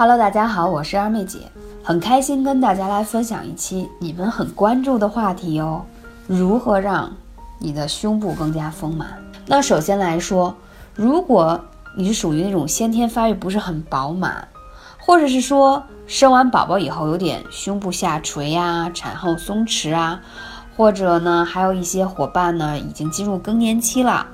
Hello，大家好，我是二妹姐，很开心跟大家来分享一期你们很关注的话题哦，如何让你的胸部更加丰满？那首先来说，如果你是属于那种先天发育不是很饱满，或者是说生完宝宝以后有点胸部下垂呀、产后松弛啊，或者呢还有一些伙伴呢已经进入更年期了，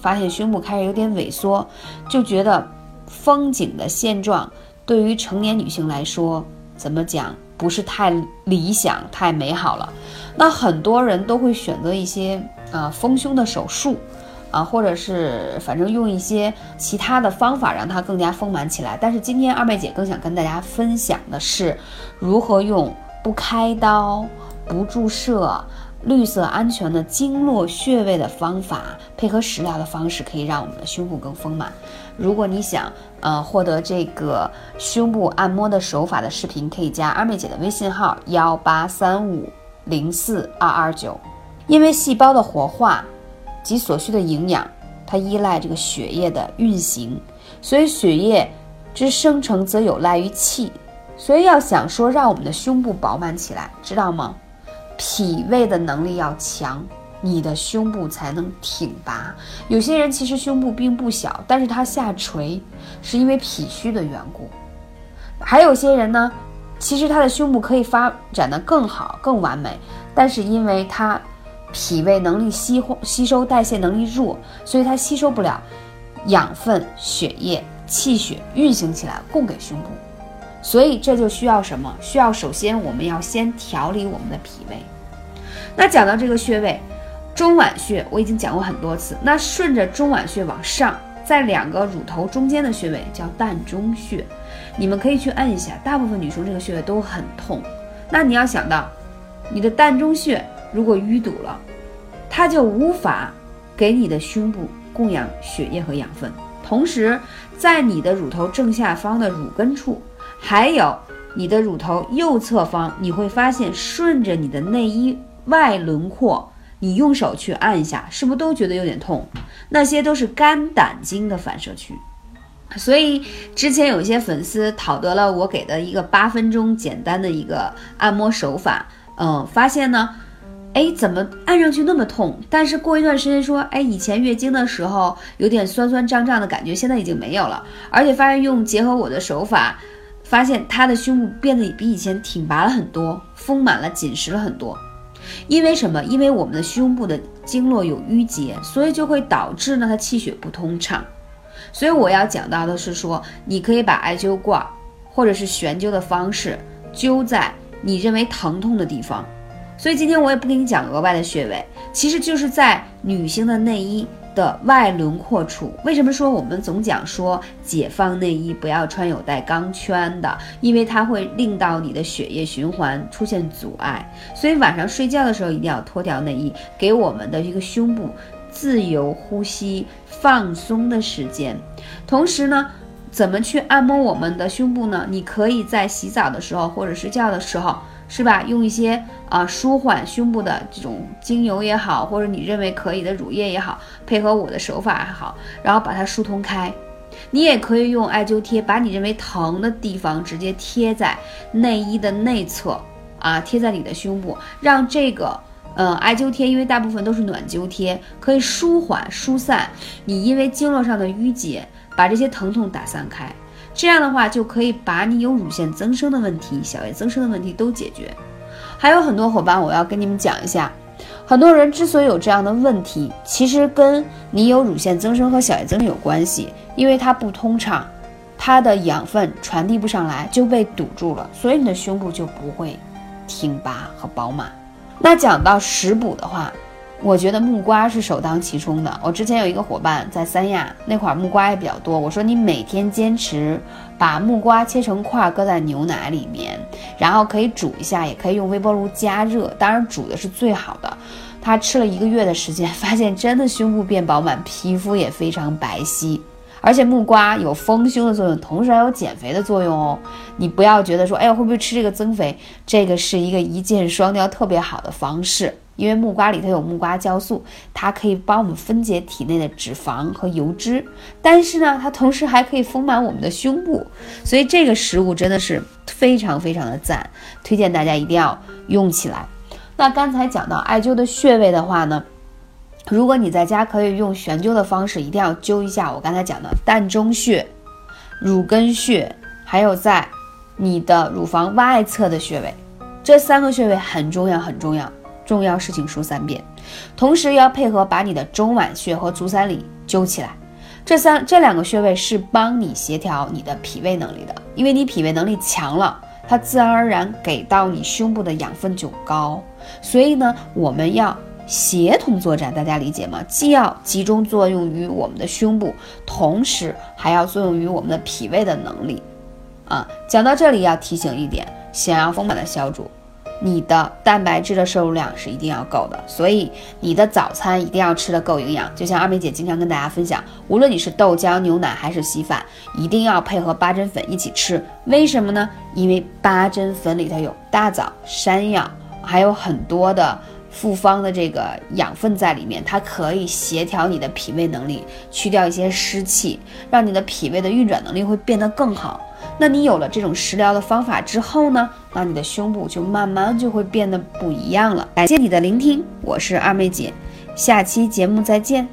发现胸部开始有点萎缩，就觉得风景的现状。对于成年女性来说，怎么讲不是太理想、太美好了？那很多人都会选择一些啊丰胸的手术，啊，或者是反正用一些其他的方法让它更加丰满起来。但是今天二妹姐更想跟大家分享的是，如何用不开刀、不注射。绿色安全的经络穴位的方法，配合食疗的方式，可以让我们的胸部更丰满。如果你想呃获得这个胸部按摩的手法的视频，可以加二妹姐的微信号幺八三五零四二二九。因为细胞的活化及所需的营养，它依赖这个血液的运行，所以血液之生成则有赖于气。所以要想说让我们的胸部饱满起来，知道吗？脾胃的能力要强，你的胸部才能挺拔。有些人其实胸部并不小，但是他下垂是因为脾虚的缘故。还有些人呢，其实他的胸部可以发展的更好、更完美，但是因为他脾胃能力吸吸收代谢能力弱，所以他吸收不了养分、血液、气血运行起来供给胸部。所以这就需要什么？需要首先我们要先调理我们的脾胃。那讲到这个穴位，中脘穴，我已经讲过很多次。那顺着中脘穴往上，在两个乳头中间的穴位叫膻中穴，你们可以去按一下。大部分女生这个穴位都很痛。那你要想到，你的膻中穴如果淤堵了，它就无法给你的胸部供养血液和养分。同时，在你的乳头正下方的乳根处。还有你的乳头右侧方，你会发现顺着你的内衣外轮廓，你用手去按一下，是不是都觉得有点痛？那些都是肝胆经的反射区。所以之前有一些粉丝讨得了我给的一个八分钟简单的一个按摩手法，嗯，发现呢。哎，怎么按上去那么痛？但是过一段时间说，哎，以前月经的时候有点酸酸胀胀的感觉，现在已经没有了。而且发现用结合我的手法，发现她的胸部变得比以前挺拔了很多，丰满了，紧实了很多。因为什么？因为我们的胸部的经络有淤结，所以就会导致呢它气血不通畅。所以我要讲到的是说，你可以把艾灸罐或者是悬灸的方式灸在你认为疼痛的地方。所以今天我也不给你讲额外的穴位，其实就是在女性的内衣的外轮廓处。为什么说我们总讲说解放内衣不要穿有带钢圈的？因为它会令到你的血液循环出现阻碍。所以晚上睡觉的时候一定要脱掉内衣，给我们的一个胸部自由呼吸、放松的时间。同时呢，怎么去按摩我们的胸部呢？你可以在洗澡的时候或者睡觉的时候。是吧？用一些啊舒缓胸部的这种精油也好，或者你认为可以的乳液也好，配合我的手法还好，然后把它疏通开。你也可以用艾灸贴，把你认为疼的地方直接贴在内衣的内侧啊，贴在你的胸部，让这个呃艾灸贴，因为大部分都是暖灸贴，可以舒缓疏散你因为经络上的淤结，把这些疼痛打散开。这样的话就可以把你有乳腺增生的问题、小叶增生的问题都解决。还有很多伙伴，我要跟你们讲一下，很多人之所以有这样的问题，其实跟你有乳腺增生和小叶增生有关系，因为它不通畅，它的养分传递不上来就被堵住了，所以你的胸部就不会挺拔和饱满。那讲到食补的话。我觉得木瓜是首当其冲的。我之前有一个伙伴在三亚那块儿木瓜也比较多，我说你每天坚持把木瓜切成块，搁在牛奶里面，然后可以煮一下，也可以用微波炉加热，当然煮的是最好的。他吃了一个月的时间，发现真的胸部变饱满，皮肤也非常白皙，而且木瓜有丰胸的作用，同时还有减肥的作用哦。你不要觉得说，哎呀会不会吃这个增肥？这个是一个一箭双雕特别好的方式。因为木瓜里头有木瓜酵素，它可以帮我们分解体内的脂肪和油脂。但是呢，它同时还可以丰满我们的胸部，所以这个食物真的是非常非常的赞，推荐大家一定要用起来。那刚才讲到艾灸的穴位的话呢，如果你在家可以用悬灸的方式，一定要灸一下我刚才讲的膻中穴、乳根穴，还有在你的乳房外侧的穴位。这三个穴位很重要，很重要，重要事情说三遍，同时要配合把你的中脘穴和足三里灸起来。这三这两个穴位是帮你协调你的脾胃能力的，因为你脾胃能力强了，它自然而然给到你胸部的养分就高。所以呢，我们要协同作战，大家理解吗？既要集中作用于我们的胸部，同时还要作用于我们的脾胃的能力。啊，讲到这里要提醒一点。想要丰满的小主，你的蛋白质的摄入量是一定要够的，所以你的早餐一定要吃的够营养。就像二妹姐经常跟大家分享，无论你是豆浆、牛奶还是稀饭，一定要配合八珍粉一起吃。为什么呢？因为八珍粉里头有大枣、山药，还有很多的复方的这个养分在里面，它可以协调你的脾胃能力，去掉一些湿气，让你的脾胃的运转能力会变得更好。那你有了这种食疗的方法之后呢？那你的胸部就慢慢就会变得不一样了。感谢你的聆听，我是二妹姐，下期节目再见。